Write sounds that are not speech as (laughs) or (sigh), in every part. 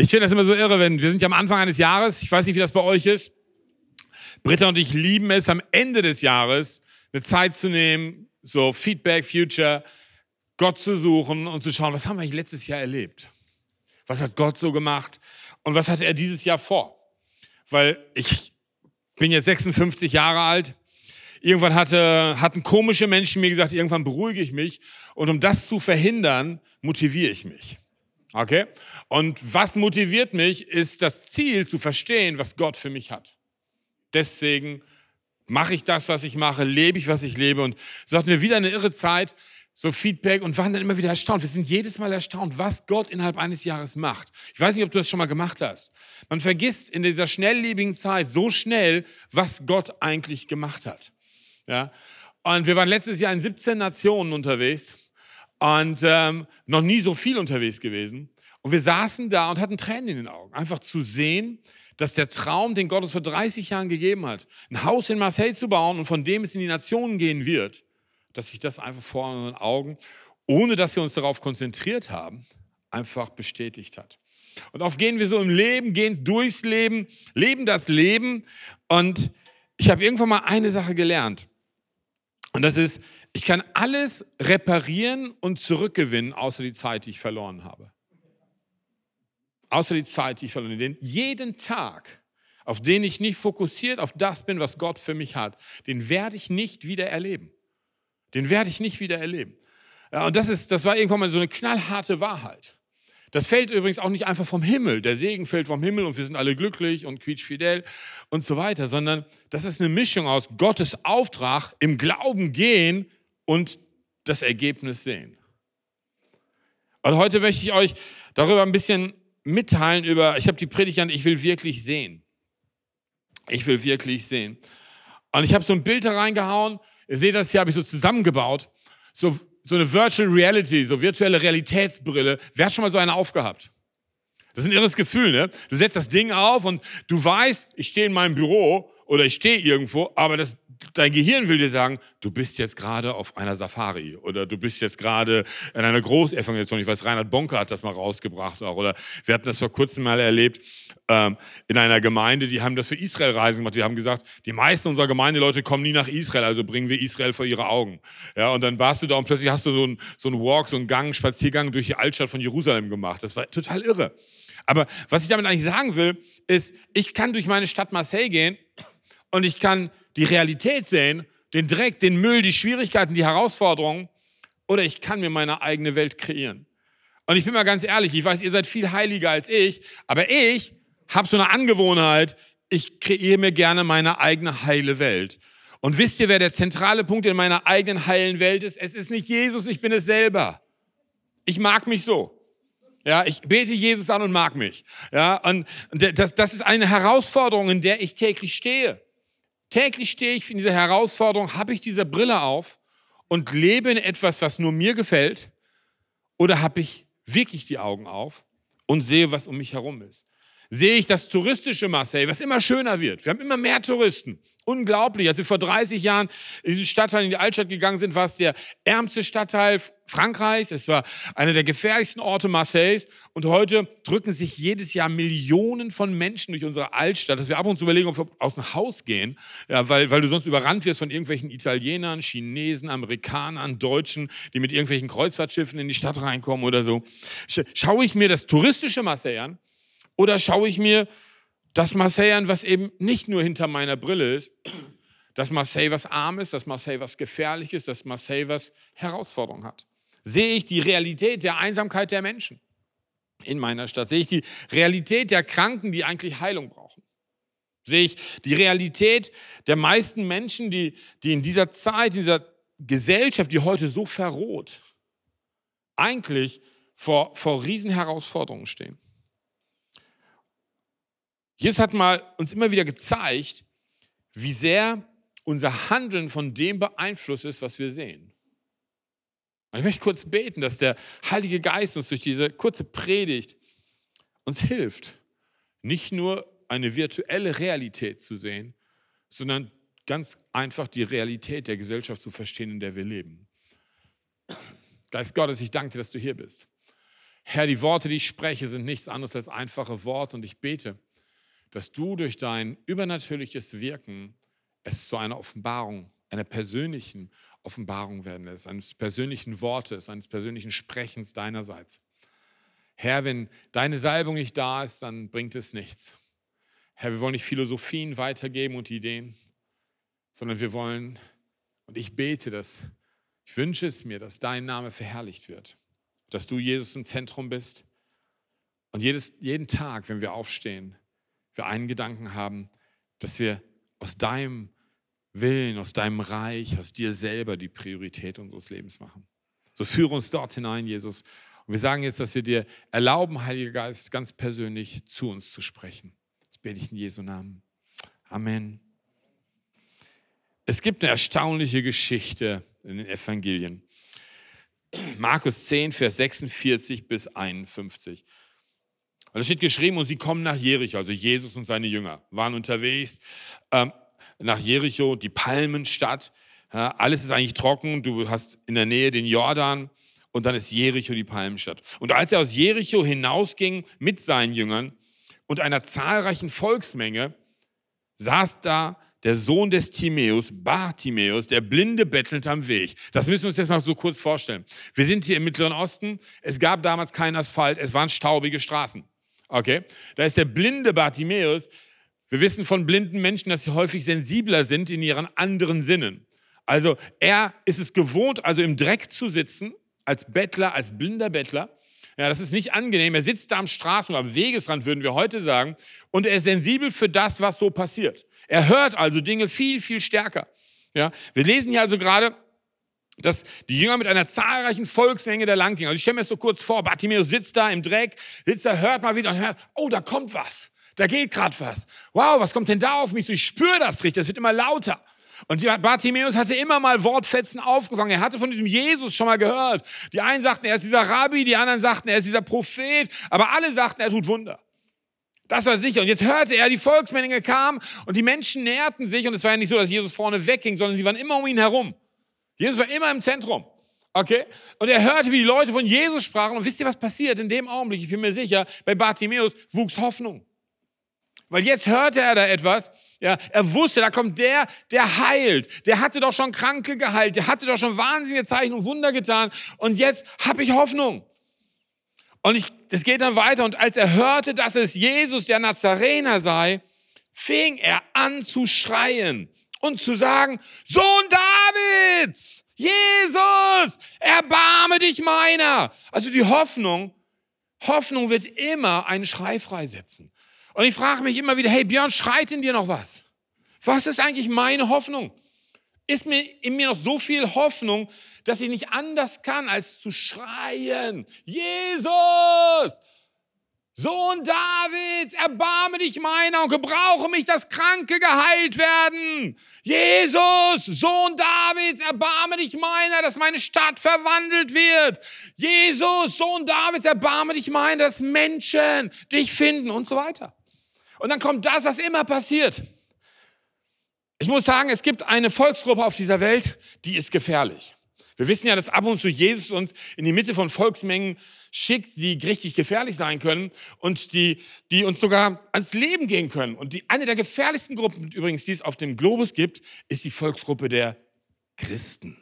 Ich finde das immer so irre, wenn wir sind ja am Anfang eines Jahres, ich weiß nicht, wie das bei euch ist. Britta und ich lieben es, am Ende des Jahres eine Zeit zu nehmen, so Feedback, Future, Gott zu suchen und zu schauen, was haben wir eigentlich letztes Jahr erlebt? Was hat Gott so gemacht? Und was hat er dieses Jahr vor? Weil ich bin jetzt 56 Jahre alt. Irgendwann hatte, hatten komische Menschen mir gesagt, irgendwann beruhige ich mich. Und um das zu verhindern, motiviere ich mich. Okay? Und was motiviert mich, ist das Ziel zu verstehen, was Gott für mich hat. Deswegen mache ich das, was ich mache, lebe ich, was ich lebe. Und so hatten wir wieder eine irre Zeit, so Feedback und waren dann immer wieder erstaunt. Wir sind jedes Mal erstaunt, was Gott innerhalb eines Jahres macht. Ich weiß nicht, ob du das schon mal gemacht hast. Man vergisst in dieser schnelllebigen Zeit so schnell, was Gott eigentlich gemacht hat. Ja? Und wir waren letztes Jahr in 17 Nationen unterwegs und ähm, noch nie so viel unterwegs gewesen. Und wir saßen da und hatten Tränen in den Augen, einfach zu sehen, dass der Traum, den Gott uns vor 30 Jahren gegeben hat, ein Haus in Marseille zu bauen und von dem es in die Nationen gehen wird, dass sich das einfach vor unseren Augen, ohne dass wir uns darauf konzentriert haben, einfach bestätigt hat. Und oft gehen wir so im Leben, gehen durchs Leben, leben das Leben. Und ich habe irgendwann mal eine Sache gelernt. Und das ist, ich kann alles reparieren und zurückgewinnen, außer die Zeit, die ich verloren habe. Außer die Zeit, die ich verloren habe. Denn jeden Tag, auf den ich nicht fokussiert auf das bin, was Gott für mich hat, den werde ich nicht wieder erleben. Den werde ich nicht wieder erleben. Ja, und das, ist, das war irgendwann mal so eine knallharte Wahrheit. Das fällt übrigens auch nicht einfach vom Himmel. Der Segen fällt vom Himmel und wir sind alle glücklich und quietschfidel und so weiter, sondern das ist eine Mischung aus Gottes Auftrag, im Glauben gehen und das Ergebnis sehen. Und heute möchte ich euch darüber ein bisschen mitteilen über, ich habe die Predigt an, ich will wirklich sehen. Ich will wirklich sehen. Und ich habe so ein Bild da reingehauen, ihr seht das hier, habe ich so zusammengebaut, so, so eine Virtual Reality, so virtuelle Realitätsbrille. Wer hat schon mal so eine aufgehabt? Das ist ein irres Gefühl, ne? Du setzt das Ding auf und du weißt, ich stehe in meinem Büro oder ich stehe irgendwo, aber das dein Gehirn will dir sagen, du bist jetzt gerade auf einer Safari oder du bist jetzt gerade in einer Großevangelisation. Ich weiß, Reinhard Bonker hat das mal rausgebracht auch. Oder wir hatten das vor kurzem mal erlebt ähm, in einer Gemeinde, die haben das für Israel-Reisen gemacht. Die haben gesagt, die meisten unserer Gemeindeleute kommen nie nach Israel, also bringen wir Israel vor ihre Augen. Ja, und dann warst du da und plötzlich hast du so einen so einen Walk, so einen Gang, Spaziergang durch die Altstadt von Jerusalem gemacht. Das war total irre. Aber was ich damit eigentlich sagen will, ist, ich kann durch meine Stadt Marseille gehen und ich kann die Realität sehen, den Dreck, den Müll, die Schwierigkeiten, die Herausforderungen, oder ich kann mir meine eigene Welt kreieren. Und ich bin mal ganz ehrlich, ich weiß, ihr seid viel heiliger als ich, aber ich habe so eine Angewohnheit, ich kreiere mir gerne meine eigene heile Welt. Und wisst ihr, wer der zentrale Punkt in meiner eigenen heilen Welt ist? Es ist nicht Jesus, ich bin es selber. Ich mag mich so. Ja, ich bete Jesus an und mag mich. Ja, und das, das ist eine Herausforderung, in der ich täglich stehe. Täglich stehe ich in dieser Herausforderung, habe ich diese Brille auf und lebe in etwas, was nur mir gefällt, oder habe ich wirklich die Augen auf und sehe, was um mich herum ist? Sehe ich das touristische Marseille, was immer schöner wird. Wir haben immer mehr Touristen. Unglaublich. Als wir vor 30 Jahren in diesen Stadtteil, in die Altstadt gegangen sind, war es der ärmste Stadtteil Frankreichs. Es war einer der gefährlichsten Orte Marseilles. Und heute drücken sich jedes Jahr Millionen von Menschen durch unsere Altstadt, dass wir ab und zu überlegen, ob wir aus dem Haus gehen, ja, weil, weil du sonst überrannt wirst von irgendwelchen Italienern, Chinesen, Amerikanern, Deutschen, die mit irgendwelchen Kreuzfahrtschiffen in die Stadt reinkommen oder so. Schaue ich mir das touristische Marseille an oder schaue ich mir das Marseille was eben nicht nur hinter meiner Brille ist, dass Marseille was arm ist, dass Marseille was gefährlich ist, dass Marseille was Herausforderungen hat. Sehe ich die Realität der Einsamkeit der Menschen in meiner Stadt? Sehe ich die Realität der Kranken, die eigentlich Heilung brauchen? Sehe ich die Realität der meisten Menschen, die, die in dieser Zeit, in dieser Gesellschaft, die heute so verroht, eigentlich vor, vor Riesenherausforderungen stehen? Jesus hat mal uns immer wieder gezeigt, wie sehr unser Handeln von dem beeinflusst ist, was wir sehen. Und ich möchte kurz beten, dass der Heilige Geist uns durch diese kurze Predigt uns hilft, nicht nur eine virtuelle Realität zu sehen, sondern ganz einfach die Realität der Gesellschaft zu verstehen, in der wir leben. Geist Gottes, ich danke dir, dass du hier bist. Herr, die Worte, die ich spreche, sind nichts anderes als einfache Worte und ich bete, dass du durch dein übernatürliches Wirken es zu einer Offenbarung, einer persönlichen Offenbarung werden lässt, eines persönlichen Wortes, eines persönlichen Sprechens deinerseits. Herr, wenn deine Salbung nicht da ist, dann bringt es nichts. Herr, wir wollen nicht Philosophien weitergeben und Ideen, sondern wir wollen, und ich bete dass, ich wünsche es mir, dass dein Name verherrlicht wird dass du Jesus im Zentrum bist. Und jedes, jeden Tag, wenn wir aufstehen, wir einen Gedanken haben, dass wir aus deinem Willen, aus deinem Reich, aus dir selber die Priorität unseres Lebens machen. So führe uns dort hinein, Jesus. Und wir sagen jetzt, dass wir dir erlauben, Heiliger Geist, ganz persönlich zu uns zu sprechen. Das bete ich in Jesu Namen. Amen. Es gibt eine erstaunliche Geschichte in den Evangelien. Markus 10, Vers 46 bis 51. Und da steht geschrieben, und sie kommen nach Jericho, also Jesus und seine Jünger waren unterwegs ähm, nach Jericho, die Palmenstadt. Ja, alles ist eigentlich trocken, du hast in der Nähe den Jordan und dann ist Jericho die Palmenstadt. Und als er aus Jericho hinausging mit seinen Jüngern und einer zahlreichen Volksmenge, saß da der Sohn des Timäus, Bartimäus, der Blinde bettelt am Weg. Das müssen wir uns jetzt mal so kurz vorstellen. Wir sind hier im Mittleren Osten. Es gab damals keinen Asphalt. Es waren staubige Straßen. Okay? Da ist der blinde Bartimäus. Wir wissen von blinden Menschen, dass sie häufig sensibler sind in ihren anderen Sinnen. Also er ist es gewohnt, also im Dreck zu sitzen, als Bettler, als blinder Bettler. Ja, das ist nicht angenehm. Er sitzt da am Straßen- am Wegesrand, würden wir heute sagen. Und er ist sensibel für das, was so passiert. Er hört also Dinge viel, viel stärker. Ja, wir lesen hier also gerade, dass die Jünger mit einer zahlreichen Volksmenge da lang gingen. Also ich stelle mir das so kurz vor, Bartimäus sitzt da im Dreck, sitzt da, hört mal wieder und hört, oh, da kommt was. Da geht gerade was. Wow, was kommt denn da auf mich? So, ich spüre das richtig, das wird immer lauter. Und Bartimäus hatte immer mal Wortfetzen aufgefangen. Er hatte von diesem Jesus schon mal gehört. Die einen sagten, er ist dieser Rabbi, die anderen sagten, er ist dieser Prophet, aber alle sagten, er tut Wunder. Das war sicher. Und jetzt hörte er, die Volksmenge kam und die Menschen näherten sich. Und es war ja nicht so, dass Jesus vorne wegging, sondern sie waren immer um ihn herum. Jesus war immer im Zentrum. Okay? Und er hörte, wie die Leute von Jesus sprachen. Und wisst ihr, was passiert in dem Augenblick? Ich bin mir sicher, bei Bartimäus wuchs Hoffnung. Weil jetzt hörte er da etwas. Ja, er wusste, da kommt der, der heilt. Der hatte doch schon Kranke geheilt. Der hatte doch schon wahnsinnige Zeichen und Wunder getan. Und jetzt habe ich Hoffnung. Und ich, das geht dann weiter. Und als er hörte, dass es Jesus der Nazarener sei, fing er an zu schreien und zu sagen, Sohn Davids, Jesus, erbarme dich meiner. Also die Hoffnung, Hoffnung wird immer einen Schrei freisetzen. Und ich frage mich immer wieder, hey Björn, schreit in dir noch was? Was ist eigentlich meine Hoffnung? Ist mir in mir noch so viel Hoffnung, dass ich nicht anders kann, als zu schreien, Jesus, Sohn Davids, erbarme dich meiner und gebrauche mich, dass Kranke geheilt werden. Jesus, Sohn Davids, erbarme dich meiner, dass meine Stadt verwandelt wird. Jesus, Sohn Davids, erbarme dich meiner, dass Menschen dich finden und so weiter. Und dann kommt das, was immer passiert. Ich muss sagen, es gibt eine Volksgruppe auf dieser Welt, die ist gefährlich. Wir wissen ja, dass ab und zu Jesus uns in die Mitte von Volksmengen schickt, die richtig gefährlich sein können und die, die uns sogar ans Leben gehen können. Und die, eine der gefährlichsten Gruppen übrigens, die es auf dem Globus gibt, ist die Volksgruppe der Christen.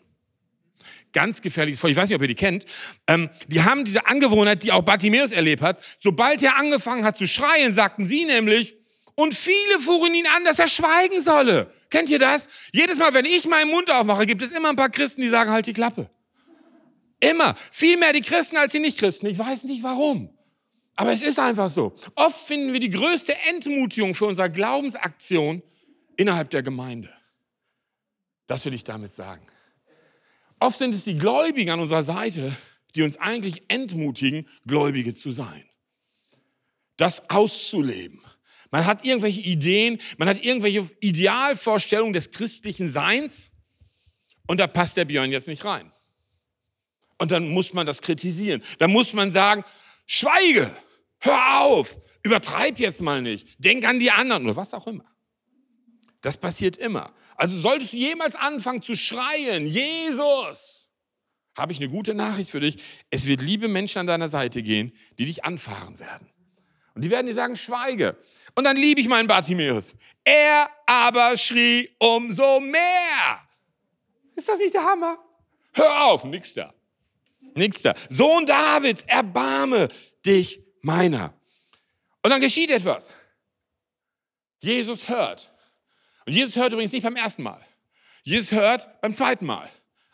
Ganz gefährliches Volk. Ich weiß nicht, ob ihr die kennt. Ähm, die haben diese Angewohnheit, die auch Bartimäus erlebt hat. Sobald er angefangen hat zu schreien, sagten sie nämlich, und viele fuhren ihn an, dass er schweigen solle. Kennt ihr das? Jedes Mal, wenn ich meinen Mund aufmache, gibt es immer ein paar Christen, die sagen, halt die Klappe. Immer. Viel mehr die Christen als die Nicht-Christen. Ich weiß nicht warum. Aber es ist einfach so. Oft finden wir die größte Entmutigung für unsere Glaubensaktion innerhalb der Gemeinde. Das will ich damit sagen. Oft sind es die Gläubigen an unserer Seite, die uns eigentlich entmutigen, Gläubige zu sein. Das auszuleben. Man hat irgendwelche Ideen, man hat irgendwelche Idealvorstellungen des christlichen Seins und da passt der Björn jetzt nicht rein. Und dann muss man das kritisieren. Dann muss man sagen, schweige, hör auf, übertreib jetzt mal nicht, denk an die anderen oder was auch immer. Das passiert immer. Also solltest du jemals anfangen zu schreien, Jesus, habe ich eine gute Nachricht für dich. Es wird liebe Menschen an deiner Seite gehen, die dich anfahren werden. Und die werden dir sagen, schweige. Und dann liebe ich meinen Bartimäus. Er aber schrie umso mehr. Ist das nicht der Hammer? Hör auf, nix da. Da. Sohn Davids, erbarme dich meiner. Und dann geschieht etwas. Jesus hört. Und Jesus hört übrigens nicht beim ersten Mal. Jesus hört beim zweiten Mal,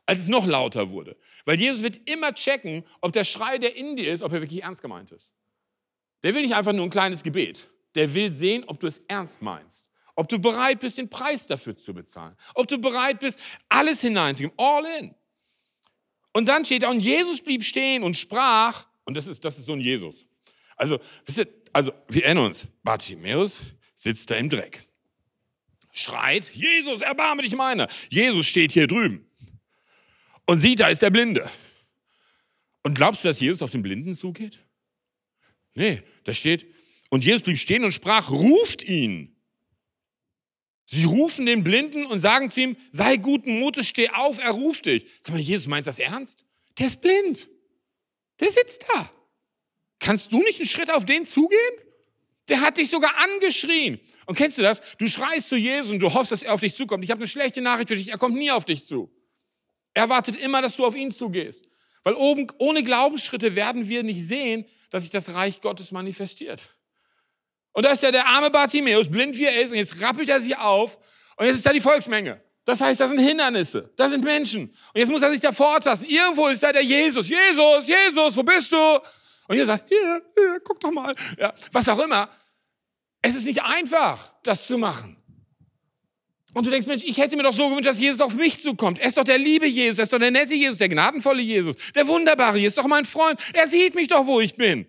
als es noch lauter wurde. Weil Jesus wird immer checken, ob der Schrei, der in dir ist, ob er wirklich ernst gemeint ist. Der will nicht einfach nur ein kleines Gebet. Der will sehen, ob du es ernst meinst. Ob du bereit bist, den Preis dafür zu bezahlen. Ob du bereit bist, alles hineinzugeben. All in. Und dann steht da, und Jesus blieb stehen und sprach, und das ist, das ist so ein Jesus. Also, wisst ihr, also, wir erinnern uns, Bartimäus sitzt da im Dreck. Schreit, Jesus, erbarme dich meiner. Jesus steht hier drüben. Und sieht, da ist der Blinde. Und glaubst du, dass Jesus auf den Blinden zugeht? Nee, da steht, und Jesus blieb stehen und sprach, ruft ihn. Sie rufen den Blinden und sagen zu ihm, sei guten Mutes, steh auf, er ruft dich. Sag mal, Jesus, meinst du das ernst? Der ist blind. Der sitzt da. Kannst du nicht einen Schritt auf den zugehen? Der hat dich sogar angeschrien. Und kennst du das? Du schreist zu Jesus und du hoffst, dass er auf dich zukommt. Ich habe eine schlechte Nachricht für dich, er kommt nie auf dich zu. Er wartet immer, dass du auf ihn zugehst. Weil oben, ohne Glaubensschritte werden wir nicht sehen, dass sich das Reich Gottes manifestiert. Und da ist ja der arme Bartimäus, blind wie er ist, und jetzt rappelt er sich auf und jetzt ist da die Volksmenge. Das heißt, das sind Hindernisse, das sind Menschen. Und jetzt muss er sich da vortasten. Irgendwo ist da der Jesus. Jesus, Jesus, wo bist du? Und ihr sagt, hier, hier, guck doch mal. Ja, was auch immer. Es ist nicht einfach, das zu machen. Und du denkst, Mensch, ich hätte mir doch so gewünscht, dass Jesus auf mich zukommt. Er ist doch der liebe Jesus, er ist doch der nette Jesus, der gnadenvolle Jesus, der wunderbare Jesus, ist doch mein Freund. Er sieht mich doch, wo ich bin.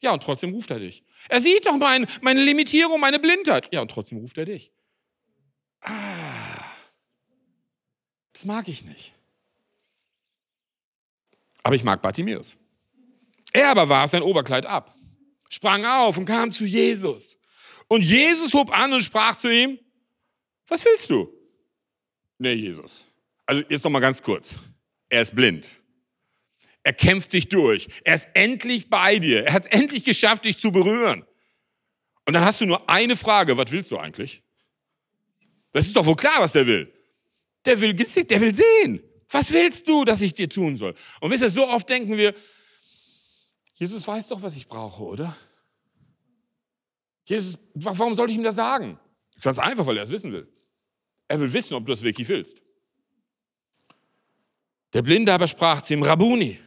Ja, und trotzdem ruft er dich. Er sieht doch mein, meine Limitierung, meine Blindheit. Ja, und trotzdem ruft er dich. Ah, das mag ich nicht. Aber ich mag Bartimäus. Er aber warf sein Oberkleid ab, sprang auf und kam zu Jesus. Und Jesus hob an und sprach zu ihm, was willst du? Nee, Jesus. Also jetzt noch mal ganz kurz. Er ist blind. Er kämpft sich durch. Er ist endlich bei dir. Er hat es endlich geschafft, dich zu berühren. Und dann hast du nur eine Frage. Was willst du eigentlich? Das ist doch wohl klar, was der will. Der will, der will sehen. Was willst du, dass ich dir tun soll? Und wisst ihr, so oft denken wir, Jesus weiß doch, was ich brauche, oder? Jesus, warum sollte ich ihm das sagen? Ganz einfach, weil er es wissen will. Er will wissen, ob du das wirklich willst. Der Blinde aber sprach zu ihm, Rabuni,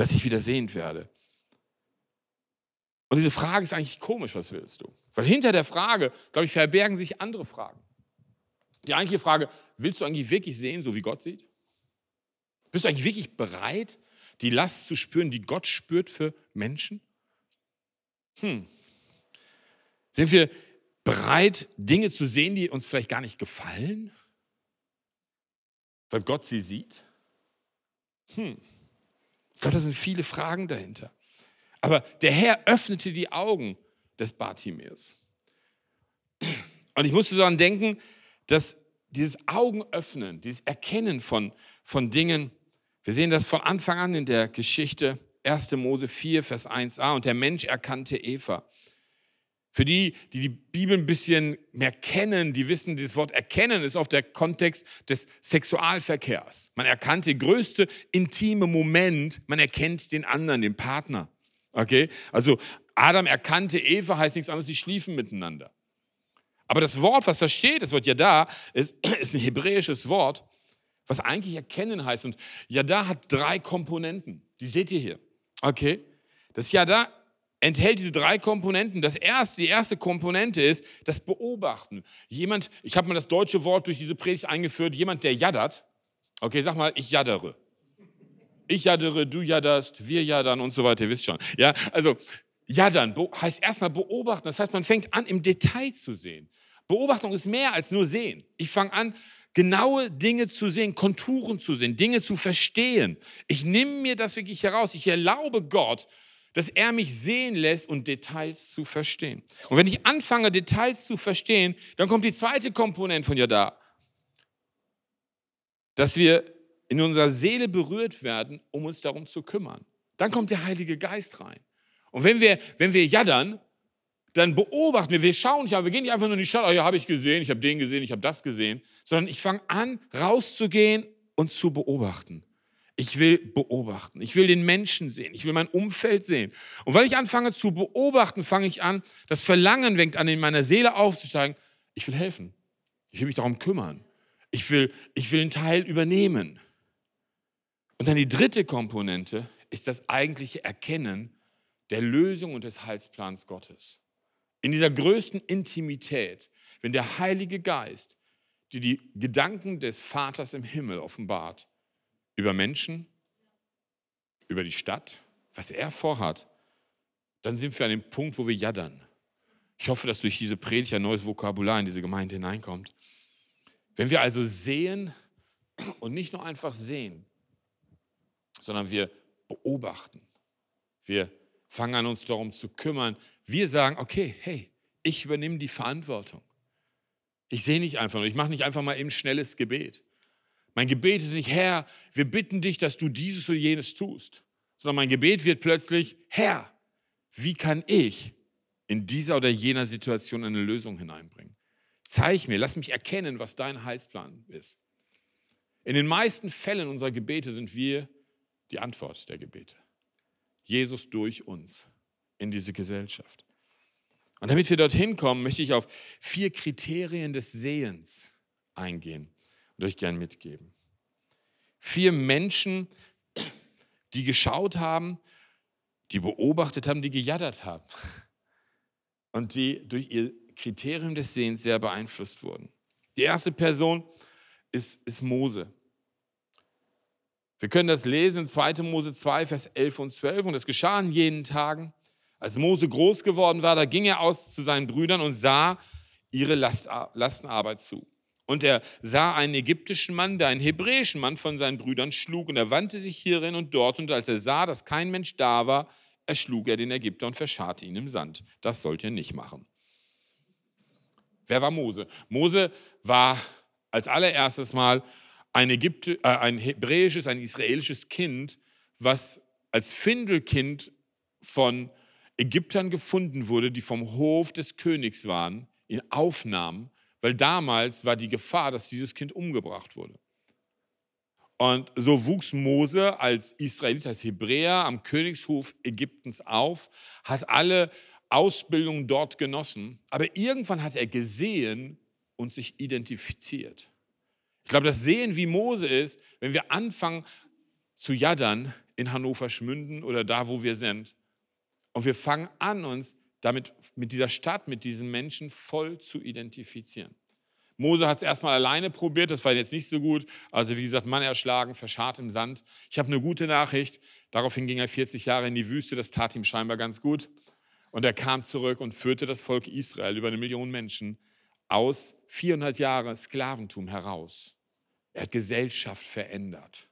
dass ich wieder sehend werde. Und diese Frage ist eigentlich komisch, was willst du? Weil hinter der Frage, glaube ich, verbergen sich andere Fragen. Die eigentliche Frage, willst du eigentlich wirklich sehen, so wie Gott sieht? Bist du eigentlich wirklich bereit, die Last zu spüren, die Gott spürt für Menschen? Hm. Sind wir bereit, Dinge zu sehen, die uns vielleicht gar nicht gefallen, weil Gott sie sieht? Hm. Glaube, da sind viele Fragen dahinter. Aber der Herr öffnete die Augen des Bartimäus. Und ich musste daran denken, dass dieses Augenöffnen, dieses Erkennen von, von Dingen, wir sehen das von Anfang an in der Geschichte 1. Mose 4, Vers 1a. Und der Mensch erkannte Eva. Für die, die die Bibel ein bisschen mehr kennen, die wissen, dieses Wort erkennen ist auf der Kontext des Sexualverkehrs. Man erkannt den größte intime Moment, man erkennt den anderen, den Partner. Okay? Also Adam erkannte Eva, heißt nichts anderes, sie schliefen miteinander. Aber das Wort, was da steht, das Wort Yada, ist, (clears throat) ist ein hebräisches Wort, was eigentlich erkennen heißt. Und Yada hat drei Komponenten. Die seht ihr hier. Okay? Das Yada enthält diese drei Komponenten. Das erste, die erste Komponente ist das Beobachten. Jemand, ich habe mal das deutsche Wort durch diese Predigt eingeführt, jemand, der jaddert. Okay, sag mal, ich jaddere. Ich jaddere, du jadderst, wir jaddern und so weiter, ihr wisst schon. Ja, also jaddern heißt erstmal beobachten. Das heißt, man fängt an, im Detail zu sehen. Beobachtung ist mehr als nur sehen. Ich fange an, genaue Dinge zu sehen, Konturen zu sehen, Dinge zu verstehen. Ich nehme mir das wirklich heraus. Ich erlaube Gott, dass er mich sehen lässt und Details zu verstehen. Und wenn ich anfange, Details zu verstehen, dann kommt die zweite Komponente von ja da, dass wir in unserer Seele berührt werden, um uns darum zu kümmern. Dann kommt der Heilige Geist rein. Und wenn wir, wenn wir jaddern, dann beobachten wir, wir schauen nicht, wir gehen nicht einfach nur in die Stadt, oh ja, habe ich gesehen, ich habe den gesehen, ich habe das gesehen, sondern ich fange an, rauszugehen und zu beobachten. Ich will beobachten. Ich will den Menschen sehen. Ich will mein Umfeld sehen. Und weil ich anfange zu beobachten, fange ich an, das Verlangen fängt an, in meiner Seele aufzusteigen. Ich will helfen. Ich will mich darum kümmern. Ich will, ich will einen Teil übernehmen. Und dann die dritte Komponente ist das eigentliche Erkennen der Lösung und des Heilsplans Gottes. In dieser größten Intimität, wenn der Heilige Geist dir die Gedanken des Vaters im Himmel offenbart, über Menschen, über die Stadt, was er vorhat, dann sind wir an dem Punkt, wo wir jaddern. Ich hoffe, dass durch diese Predigt ein neues Vokabular in diese Gemeinde hineinkommt. Wenn wir also sehen und nicht nur einfach sehen, sondern wir beobachten, wir fangen an, uns darum zu kümmern, wir sagen, okay, hey, ich übernehme die Verantwortung. Ich sehe nicht einfach nur, ich mache nicht einfach mal eben schnelles Gebet. Mein Gebet ist nicht, Herr, wir bitten dich, dass du dieses oder jenes tust, sondern mein Gebet wird plötzlich, Herr, wie kann ich in dieser oder jener Situation eine Lösung hineinbringen? Zeig mir, lass mich erkennen, was dein Heilsplan ist. In den meisten Fällen unserer Gebete sind wir die Antwort der Gebete. Jesus durch uns in diese Gesellschaft. Und damit wir dorthin kommen, möchte ich auf vier Kriterien des Sehens eingehen euch gern mitgeben. Vier Menschen, die geschaut haben, die beobachtet haben, die gejaddert haben (laughs) und die durch ihr Kriterium des Sehens sehr beeinflusst wurden. Die erste Person ist, ist Mose. Wir können das lesen in 2. Mose 2, Vers 11 und 12. Und es geschah in jenen Tagen, als Mose groß geworden war, da ging er aus zu seinen Brüdern und sah ihre Lastenarbeit zu. Und er sah einen ägyptischen Mann, der einen hebräischen Mann von seinen Brüdern schlug. Und er wandte sich hierin und dort. Und als er sah, dass kein Mensch da war, erschlug er den Ägypter und verscharrte ihn im Sand. Das sollt ihr nicht machen. Wer war Mose? Mose war als allererstes Mal ein, Ägypte, äh, ein hebräisches, ein israelisches Kind, was als Findelkind von Ägyptern gefunden wurde, die vom Hof des Königs waren, ihn aufnahmen weil damals war die Gefahr, dass dieses Kind umgebracht wurde. Und so wuchs Mose als Israelit, als Hebräer am Königshof Ägyptens auf, hat alle Ausbildung dort genossen, aber irgendwann hat er gesehen und sich identifiziert. Ich glaube, das Sehen wie Mose ist, wenn wir anfangen zu jaddern in Hannover Schmünden oder da, wo wir sind. Und wir fangen an, uns damit mit dieser Stadt, mit diesen Menschen voll zu identifizieren. Mose hat es erstmal alleine probiert, das war jetzt nicht so gut. Also wie gesagt, Mann erschlagen, verscharrt im Sand. Ich habe eine gute Nachricht. Daraufhin ging er 40 Jahre in die Wüste, das tat ihm scheinbar ganz gut. Und er kam zurück und führte das Volk Israel, über eine Million Menschen, aus 400 Jahren Sklaventum heraus. Er hat Gesellschaft verändert.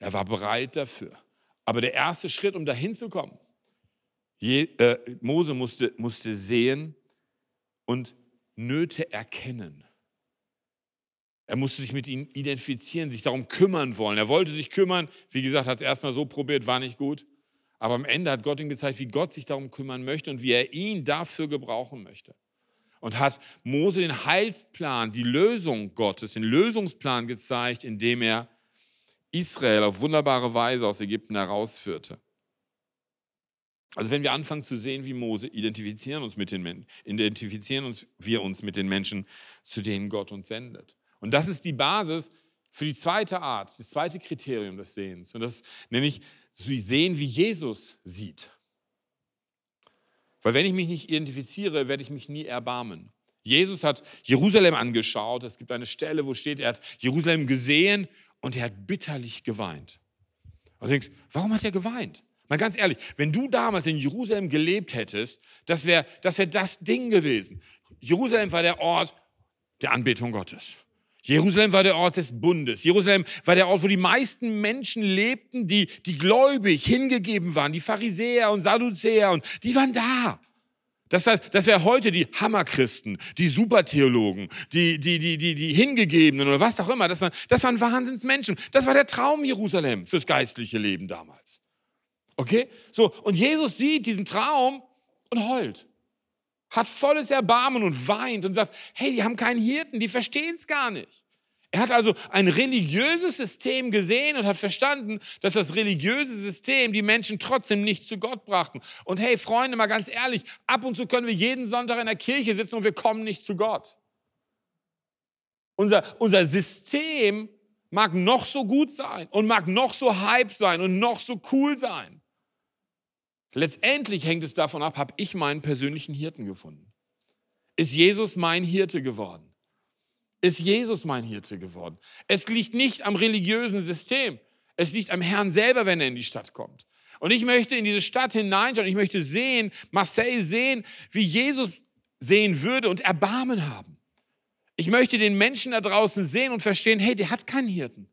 Er war bereit dafür. Aber der erste Schritt, um dahin zu kommen, Je, äh, Mose musste, musste sehen und Nöte erkennen. Er musste sich mit ihnen identifizieren, sich darum kümmern wollen. Er wollte sich kümmern. Wie gesagt, hat es erstmal so probiert, war nicht gut. Aber am Ende hat Gott ihm gezeigt, wie Gott sich darum kümmern möchte und wie er ihn dafür gebrauchen möchte. Und hat Mose den Heilsplan, die Lösung Gottes, den Lösungsplan gezeigt, indem er Israel auf wunderbare Weise aus Ägypten herausführte. Also wenn wir anfangen zu sehen wie Mose, identifizieren, uns mit den Menschen, identifizieren uns, wir uns mit den Menschen, zu denen Gott uns sendet. Und das ist die Basis für die zweite Art, das zweite Kriterium des Sehens. Und das ist nämlich zu sehen, wie Jesus sieht. Weil wenn ich mich nicht identifiziere, werde ich mich nie erbarmen. Jesus hat Jerusalem angeschaut. Es gibt eine Stelle, wo steht, er hat Jerusalem gesehen und er hat bitterlich geweint. Und du denkst, warum hat er geweint? Mal ganz ehrlich, wenn du damals in Jerusalem gelebt hättest, das wäre das, wär das Ding gewesen. Jerusalem war der Ort der Anbetung Gottes. Jerusalem war der Ort des Bundes. Jerusalem war der Ort, wo die meisten Menschen lebten, die, die gläubig hingegeben waren. Die Pharisäer und Sadduzäer und die waren da. Das, das wäre heute die Hammerchristen, die Supertheologen, die, die, die, die, die Hingegebenen oder was auch immer. Das waren, das waren Wahnsinnsmenschen. Das war der Traum Jerusalem fürs geistliche Leben damals. Okay? So, und Jesus sieht diesen Traum und heult. Hat volles Erbarmen und weint und sagt, hey, die haben keinen Hirten, die verstehen es gar nicht. Er hat also ein religiöses System gesehen und hat verstanden, dass das religiöse System die Menschen trotzdem nicht zu Gott brachten. Und hey, Freunde, mal ganz ehrlich, ab und zu können wir jeden Sonntag in der Kirche sitzen und wir kommen nicht zu Gott. Unser, unser System mag noch so gut sein und mag noch so hype sein und noch so cool sein. Letztendlich hängt es davon ab, habe ich meinen persönlichen Hirten gefunden? Ist Jesus mein Hirte geworden? ist Jesus mein Hirte geworden. Es liegt nicht am religiösen System. Es liegt am Herrn selber, wenn er in die Stadt kommt. Und ich möchte in diese Stadt hineinschauen. Ich möchte sehen, Marseille sehen, wie Jesus sehen würde und Erbarmen haben. Ich möchte den Menschen da draußen sehen und verstehen, hey, der hat keinen Hirten.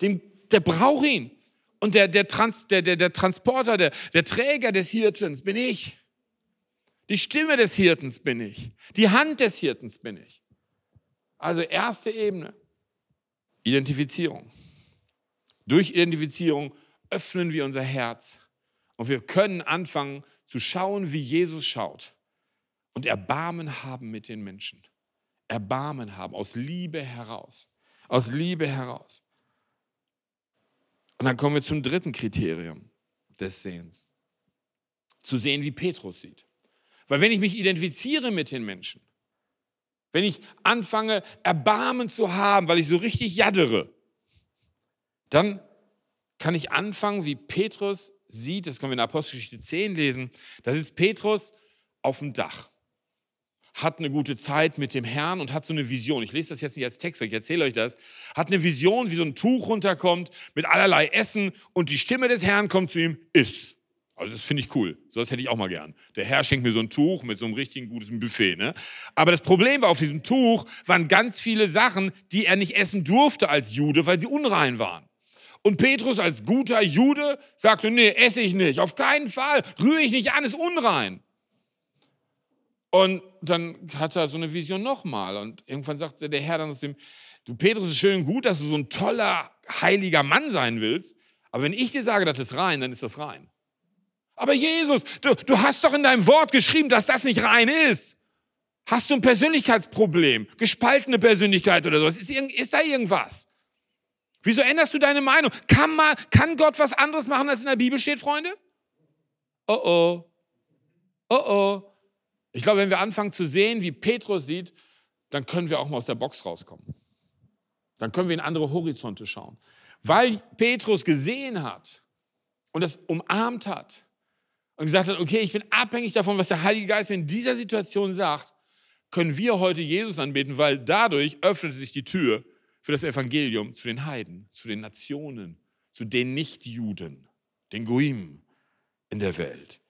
Den, der braucht ihn. Und der, der, Trans, der, der, der Transporter, der, der Träger des Hirtens bin ich. Die Stimme des Hirtens bin ich. Die Hand des Hirtens bin ich. Also erste Ebene, Identifizierung. Durch Identifizierung öffnen wir unser Herz und wir können anfangen zu schauen, wie Jesus schaut und Erbarmen haben mit den Menschen. Erbarmen haben, aus Liebe heraus. Aus Liebe heraus. Und dann kommen wir zum dritten Kriterium des Sehens. Zu sehen, wie Petrus sieht. Weil wenn ich mich identifiziere mit den Menschen, wenn ich anfange, Erbarmen zu haben, weil ich so richtig jaddere, dann kann ich anfangen, wie Petrus sieht, das können wir in Apostelgeschichte 10 lesen, da sitzt Petrus auf dem Dach, hat eine gute Zeit mit dem Herrn und hat so eine Vision. Ich lese das jetzt nicht als Text, weil ich erzähle euch das. Hat eine Vision, wie so ein Tuch runterkommt mit allerlei Essen und die Stimme des Herrn kommt zu ihm, iss. Also das finde ich cool. So das hätte ich auch mal gern. Der Herr schenkt mir so ein Tuch mit so einem richtigen guten Buffet. Ne? Aber das Problem war, auf diesem Tuch waren ganz viele Sachen, die er nicht essen durfte als Jude, weil sie unrein waren. Und Petrus als guter Jude sagte, nee, esse ich nicht, auf keinen Fall, rühre ich nicht an, ist unrein. Und dann hat er so eine Vision nochmal und irgendwann sagte der Herr dann zu ihm, du Petrus, ist schön gut, dass du so ein toller, heiliger Mann sein willst, aber wenn ich dir sage, das ist rein, dann ist das rein. Aber Jesus, du, du hast doch in deinem Wort geschrieben, dass das nicht rein ist. Hast du ein Persönlichkeitsproblem, gespaltene Persönlichkeit oder sowas? Ist, ist da irgendwas? Wieso änderst du deine Meinung? Kann, man, kann Gott was anderes machen, als in der Bibel steht, Freunde? Oh oh. Oh oh. Ich glaube, wenn wir anfangen zu sehen, wie Petrus sieht, dann können wir auch mal aus der Box rauskommen. Dann können wir in andere Horizonte schauen. Weil Petrus gesehen hat und das umarmt hat, und gesagt hat, okay, ich bin abhängig davon, was der Heilige Geist mir in dieser Situation sagt, können wir heute Jesus anbeten, weil dadurch öffnet sich die Tür für das Evangelium zu den Heiden, zu den Nationen, zu den Nichtjuden, den Goim in der Welt.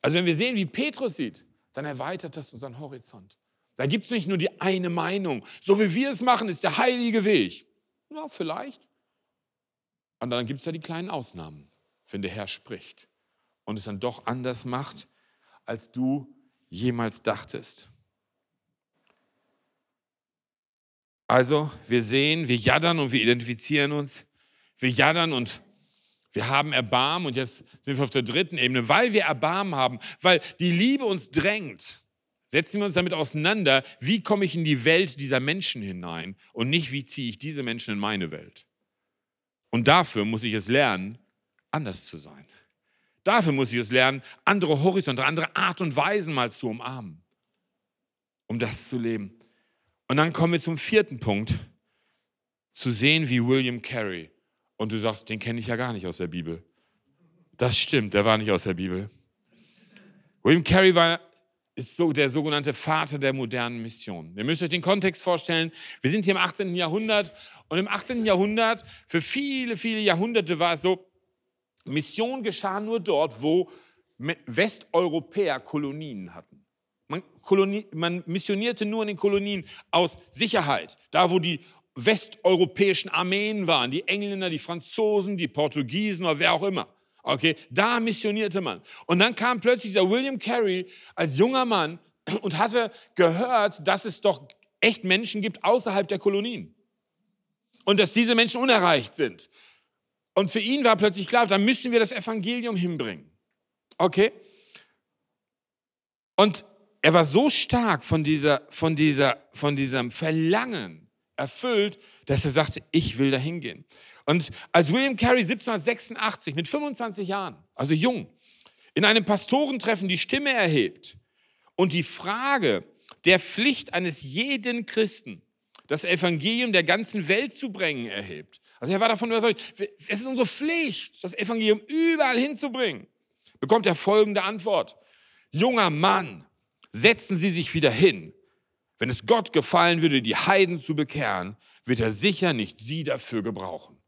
Also wenn wir sehen, wie Petrus sieht, dann erweitert das unseren Horizont. Da gibt es nicht nur die eine Meinung. So wie wir es machen, ist der heilige Weg. Ja, vielleicht. Und dann gibt es ja die kleinen Ausnahmen, wenn der Herr spricht und es dann doch anders macht, als du jemals dachtest. Also, wir sehen, wir jaddern und wir identifizieren uns. Wir jaddern und wir haben Erbarmen und jetzt sind wir auf der dritten Ebene, weil wir Erbarmen haben, weil die Liebe uns drängt. Setzen wir uns damit auseinander, wie komme ich in die Welt dieser Menschen hinein und nicht, wie ziehe ich diese Menschen in meine Welt. Und dafür muss ich es lernen, anders zu sein. Dafür muss ich es lernen, andere Horizonte, andere Art und Weisen mal zu umarmen, um das zu leben. Und dann kommen wir zum vierten Punkt, zu sehen wie William Carey. Und du sagst, den kenne ich ja gar nicht aus der Bibel. Das stimmt, der war nicht aus der Bibel. William Carey war, ist so der sogenannte Vater der modernen Mission. Ihr müsst euch den Kontext vorstellen. Wir sind hier im 18. Jahrhundert und im 18. Jahrhundert, für viele, viele Jahrhunderte war es so, Mission geschah nur dort, wo Westeuropäer Kolonien hatten. Man, Koloni man missionierte nur in den Kolonien aus Sicherheit, da wo die westeuropäischen Armeen waren, die Engländer, die Franzosen, die Portugiesen oder wer auch immer. Okay, da missionierte man. Und dann kam plötzlich der William Carey als junger Mann und hatte gehört, dass es doch echt Menschen gibt außerhalb der Kolonien. Und dass diese Menschen unerreicht sind. Und für ihn war plötzlich klar, da müssen wir das Evangelium hinbringen. Okay? Und er war so stark von, dieser, von, dieser, von diesem Verlangen erfüllt, dass er sagte, ich will da hingehen. Und als William Carey 1786 mit 25 Jahren, also jung, in einem Pastorentreffen die Stimme erhebt und die Frage der Pflicht eines jeden Christen, das Evangelium der ganzen Welt zu bringen, erhebt. Also er war davon überzeugt, es ist unsere Pflicht, das Evangelium überall hinzubringen. Bekommt er folgende Antwort. Junger Mann, setzen Sie sich wieder hin. Wenn es Gott gefallen würde, die Heiden zu bekehren, wird er sicher nicht Sie dafür gebrauchen.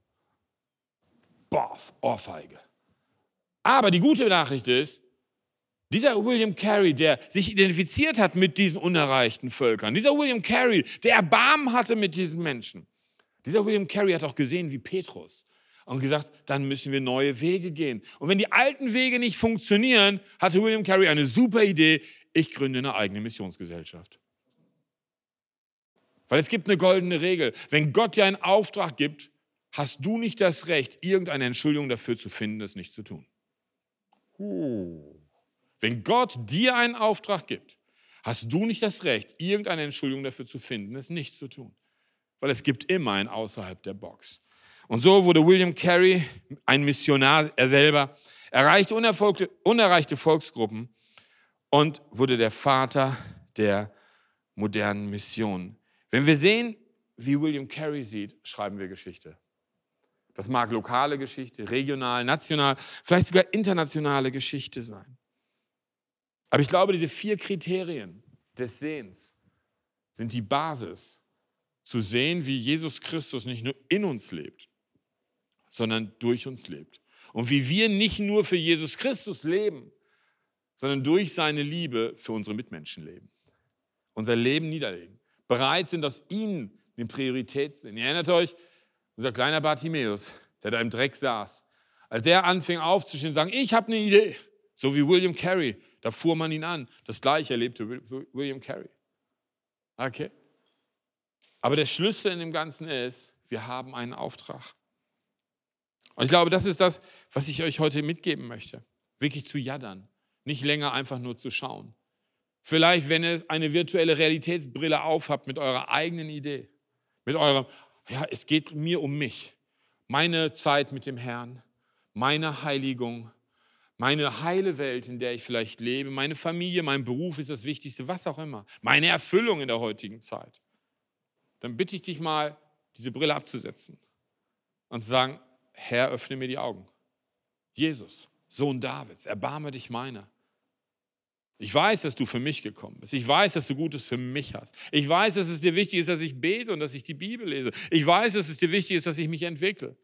Boah, Ohrfeige. Aber die gute Nachricht ist, dieser William Carey, der sich identifiziert hat mit diesen unerreichten Völkern, dieser William Carey, der Erbarmen hatte mit diesen Menschen, dieser William Carey hat auch gesehen wie Petrus und gesagt, dann müssen wir neue Wege gehen. Und wenn die alten Wege nicht funktionieren, hatte William Carey eine super Idee, ich gründe eine eigene Missionsgesellschaft. Weil es gibt eine goldene Regel. Wenn Gott dir einen Auftrag gibt, hast du nicht das Recht, irgendeine Entschuldigung dafür zu finden, das nicht zu tun. Wenn Gott dir einen Auftrag gibt, hast du nicht das Recht, irgendeine Entschuldigung dafür zu finden, es nicht zu tun. Weil es gibt immer ein außerhalb der Box. Und so wurde William Carey, ein Missionar, er selber, erreichte unerreichte Volksgruppen und wurde der Vater der modernen Mission. Wenn wir sehen, wie William Carey sieht, schreiben wir Geschichte. Das mag lokale Geschichte, regional, national, vielleicht sogar internationale Geschichte sein. Aber ich glaube, diese vier Kriterien des Sehens sind die Basis, zu sehen, wie Jesus Christus nicht nur in uns lebt, sondern durch uns lebt. Und wie wir nicht nur für Jesus Christus leben, sondern durch seine Liebe für unsere Mitmenschen leben. Unser Leben niederlegen. Bereit sind, aus ihnen eine Priorität sehen. Ihr erinnert euch, unser kleiner Bartimäus, der da im Dreck saß, als er anfing aufzustehen und zu sagen, ich habe eine Idee, so wie William Carey, da fuhr man ihn an. Das gleiche erlebte William Carey. Okay? Aber der Schlüssel in dem Ganzen ist, wir haben einen Auftrag. Und ich glaube, das ist das, was ich euch heute mitgeben möchte. Wirklich zu jaddern, nicht länger einfach nur zu schauen. Vielleicht, wenn ihr eine virtuelle Realitätsbrille aufhabt mit eurer eigenen Idee, mit eurem, ja, es geht mir um mich, meine Zeit mit dem Herrn, meine Heiligung, meine heile Welt, in der ich vielleicht lebe, meine Familie, mein Beruf ist das Wichtigste, was auch immer, meine Erfüllung in der heutigen Zeit. Dann bitte ich dich mal, diese Brille abzusetzen und zu sagen, Herr, öffne mir die Augen. Jesus, Sohn Davids, erbarme dich meiner. Ich weiß, dass du für mich gekommen bist. Ich weiß, dass du Gutes für mich hast. Ich weiß, dass es dir wichtig ist, dass ich bete und dass ich die Bibel lese. Ich weiß, dass es dir wichtig ist, dass ich mich entwickle.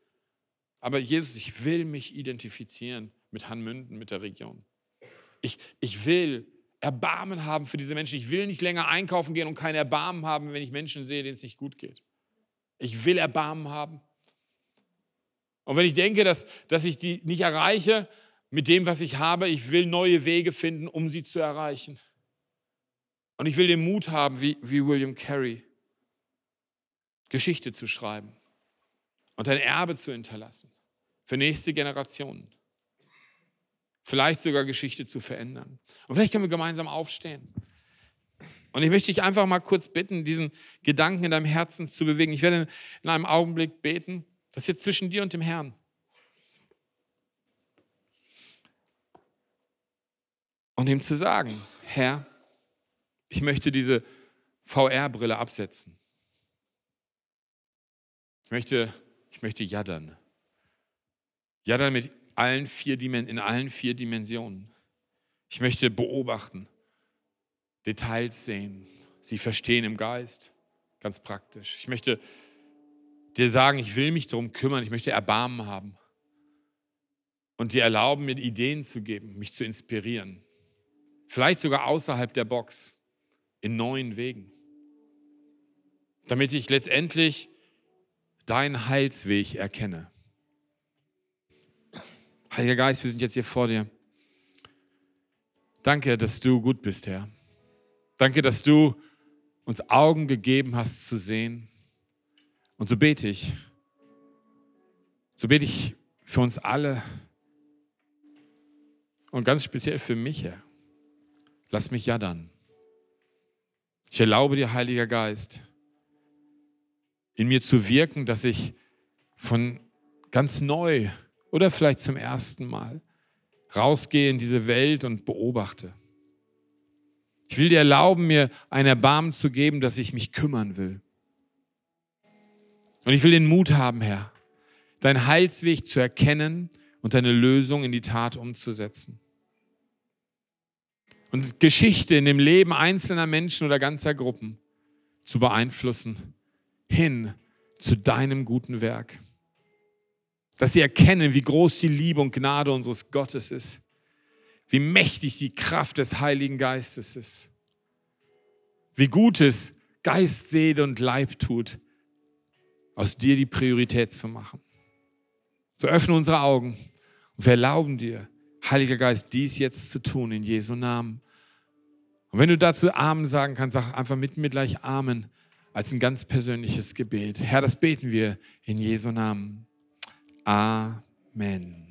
Aber Jesus, ich will mich identifizieren mit Hanmünden, mit der Region. Ich, ich will Erbarmen haben für diese Menschen. Ich will nicht länger einkaufen gehen und kein Erbarmen haben, wenn ich Menschen sehe, denen es nicht gut geht. Ich will Erbarmen haben. Und wenn ich denke, dass, dass ich die nicht erreiche, mit dem, was ich habe. Ich will neue Wege finden, um sie zu erreichen. Und ich will den Mut haben, wie, wie William Carey, Geschichte zu schreiben und ein Erbe zu hinterlassen für nächste Generationen. Vielleicht sogar Geschichte zu verändern. Und vielleicht können wir gemeinsam aufstehen. Und ich möchte dich einfach mal kurz bitten, diesen Gedanken in deinem Herzen zu bewegen. Ich werde in einem Augenblick beten, das ist jetzt zwischen dir und dem Herrn. Und ihm zu sagen, Herr, ich möchte diese VR-Brille absetzen. Ich möchte, ich möchte jaddern. Jaddern mit allen vier in allen vier Dimensionen. Ich möchte beobachten, Details sehen, sie verstehen im Geist, ganz praktisch. Ich möchte dir sagen, ich will mich darum kümmern, ich möchte Erbarmen haben und dir erlauben, mir Ideen zu geben, mich zu inspirieren. Vielleicht sogar außerhalb der Box, in neuen Wegen. Damit ich letztendlich deinen Heilsweg erkenne. Heiliger Geist, wir sind jetzt hier vor dir. Danke, dass du gut bist, Herr. Danke, dass du uns Augen gegeben hast zu sehen. Und so bete ich, so bete ich für uns alle und ganz speziell für mich, Herr. Lass mich jaddern. Ich erlaube dir, Heiliger Geist, in mir zu wirken, dass ich von ganz neu oder vielleicht zum ersten Mal rausgehe in diese Welt und beobachte. Ich will dir erlauben, mir ein Erbarmen zu geben, dass ich mich kümmern will. Und ich will den Mut haben, Herr, deinen Heilsweg zu erkennen und deine Lösung in die Tat umzusetzen. Und Geschichte in dem Leben einzelner Menschen oder ganzer Gruppen zu beeinflussen, hin zu deinem guten Werk. Dass sie erkennen, wie groß die Liebe und Gnade unseres Gottes ist, wie mächtig die Kraft des Heiligen Geistes ist, wie Gutes Geist, Seele und Leib tut, aus dir die Priorität zu machen. So öffne unsere Augen und wir erlauben dir, Heiliger Geist, dies jetzt zu tun in Jesu Namen. Und wenn du dazu Amen sagen kannst, sag einfach mit mir gleich Amen als ein ganz persönliches Gebet. Herr, das beten wir in Jesu Namen. Amen.